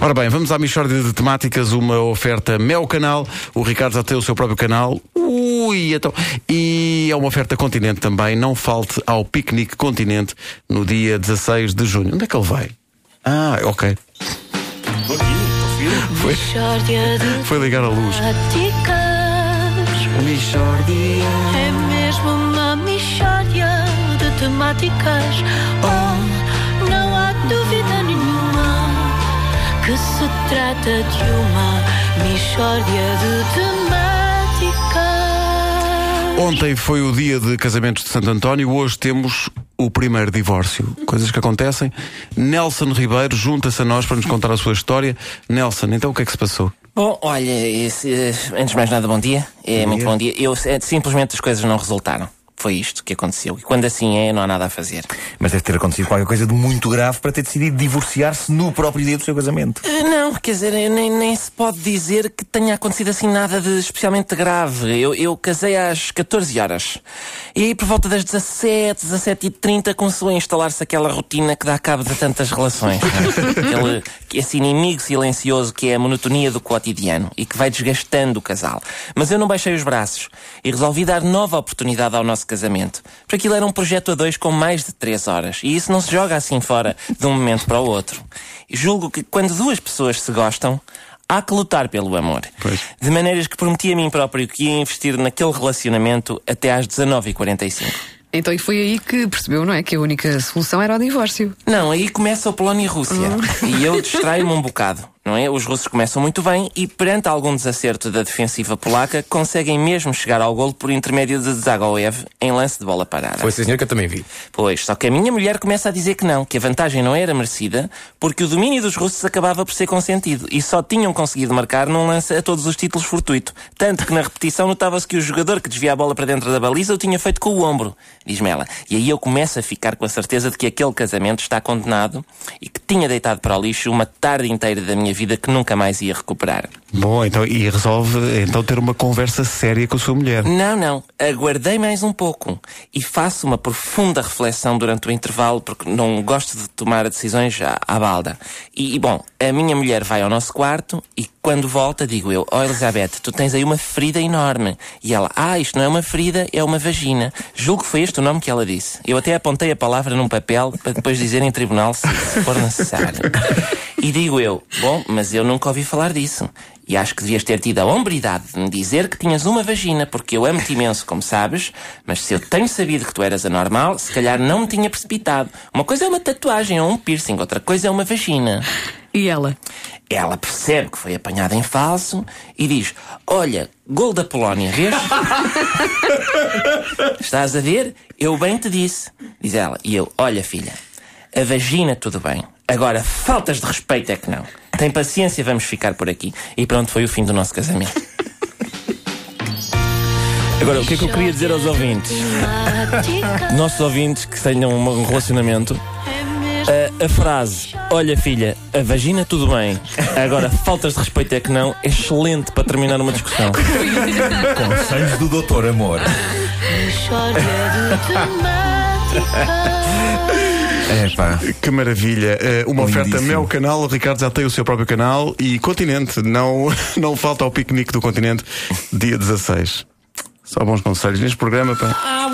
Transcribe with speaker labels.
Speaker 1: Ora bem, vamos à Michórdia de Temáticas, uma oferta Mel Canal. O Ricardo já tem o seu próprio canal. Ui, então. E é uma oferta Continente também. Não falte ao piquenique Continente no dia 16 de junho. Onde é que ele vai? Ah, ok. Foi, foi ligar a luz. Michórdia.
Speaker 2: É mesmo uma mixórdia de temáticas. Oh, trata de uma mixórdia de temáticas.
Speaker 1: Ontem foi o dia de casamentos de Santo António, hoje temos o primeiro divórcio. Coisas que acontecem. Nelson Ribeiro junta-se a nós para nos contar a sua história. Nelson, então o que é que se passou?
Speaker 3: Bom, olha, eh, antes de mais nada, bom dia. É
Speaker 1: Bom
Speaker 3: muito
Speaker 1: dia.
Speaker 3: bom dia. Eu, eh, simplesmente as coisas não resultaram. Foi isto que aconteceu. E quando assim é, não há nada a fazer.
Speaker 4: Mas deve ter acontecido qualquer coisa de muito grave para ter decidido divorciar-se no próprio dia do seu casamento.
Speaker 3: Eh, Não, quer dizer, eh, nem, nem se pode dizer que tenha acontecido assim nada de especialmente grave. Eu, eu casei às 14 horas. E aí, por volta das 17, 17 e 30, começou a instalar-se aquela rotina que dá cabo de tantas relações. Aquele, esse inimigo silencioso que é a monotonia do cotidiano e que vai desgastando o casal. Mas eu não baixei os braços e resolvi dar nova oportunidade ao nosso casamento. Porque aquilo era um projeto a dois com mais de três horas. E isso não se joga assim fora de um momento para o outro. Julgo que quando duas pessoas se gostam, há que lutar pelo amor.
Speaker 1: Pois.
Speaker 3: De maneiras que prometi a mim próprio que ia investir naquele relacionamento até às 19h45.
Speaker 5: Então, e foi aí que percebeu, não é? Que a única solução era o divórcio.
Speaker 3: Não, aí começa o Polónia e Rússia. E eu distraio-me um bocado, não é? Os russos começam muito bem e, perante algum desacerto da defensiva polaca, conseguem mesmo chegar ao golo por intermédio de Zagoev em lance de bola parada.
Speaker 6: Foi sim, senhor, que eu também vi.
Speaker 3: Pois, só que a minha mulher começa a dizer que não, que a vantagem não era merecida, porque o domínio dos russos acabava por ser consentido e só tinham conseguido marcar num lance a todos os títulos fortuito. Tanto que na repetição notava-se que o jogador que desvia a bola para dentro da baliza o tinha feito com o ombro, diz-me ela. E aí eu começo a ficar com a certeza de que aquele casamento está condenado e que tinha deitado para o lixo uma tarde inteira da minha vida que nunca mais ia recuperar.
Speaker 1: Bom, então, e resolve então ter uma conversa séria com a sua mulher.
Speaker 3: Não, não. Aguardei mais um pouco e faço uma profunda reflexão durante o intervalo porque não gosto de tomar decisões à, à balda. E, e, bom, a minha mulher vai ao nosso quarto e quando volta digo eu, oh Elizabeth, tu tens aí uma ferida enorme. E ela, ah, isto não é uma ferida, é uma vagina. Julgo que foi este o nome que ela disse. Eu até apontei a palavra num papel para depois dizer em tribunal se, se for necessário. E digo eu, bom, mas eu nunca ouvi falar disso. E acho que devias ter tido a hombridade de me dizer que tinhas uma vagina, porque eu amo-te imenso, como sabes, mas se eu tenho sabido que tu eras anormal, se calhar não me tinha precipitado. Uma coisa é uma tatuagem ou um piercing, outra coisa é uma vagina.
Speaker 5: E ela?
Speaker 3: Ela percebe que foi apanhada em falso e diz: Olha, gol da Polónia, vês? Estás a ver? Eu bem te disse. Diz ela. E eu: Olha, filha, a vagina tudo bem. Agora, faltas de respeito é que não. Tem paciência, vamos ficar por aqui. E pronto, foi o fim do nosso casamento. Agora, o que é que eu queria dizer aos ouvintes? Nossos ouvintes que tenham um relacionamento,
Speaker 2: É
Speaker 3: a, a frase, olha filha, a vagina tudo bem, agora faltas de respeito é que não, é excelente para terminar uma discussão.
Speaker 4: Conselhos do Doutor Amor.
Speaker 2: Mixórdia de temáticas.
Speaker 4: É pá.
Speaker 1: Que maravilha. Eh, uma oferta. Mel Canal. O Ricardo já tem o seu próprio canal. E Continente. Não, não falta ao piquenique do Continente, dia 16. Só bons conselhos neste programa. Pá.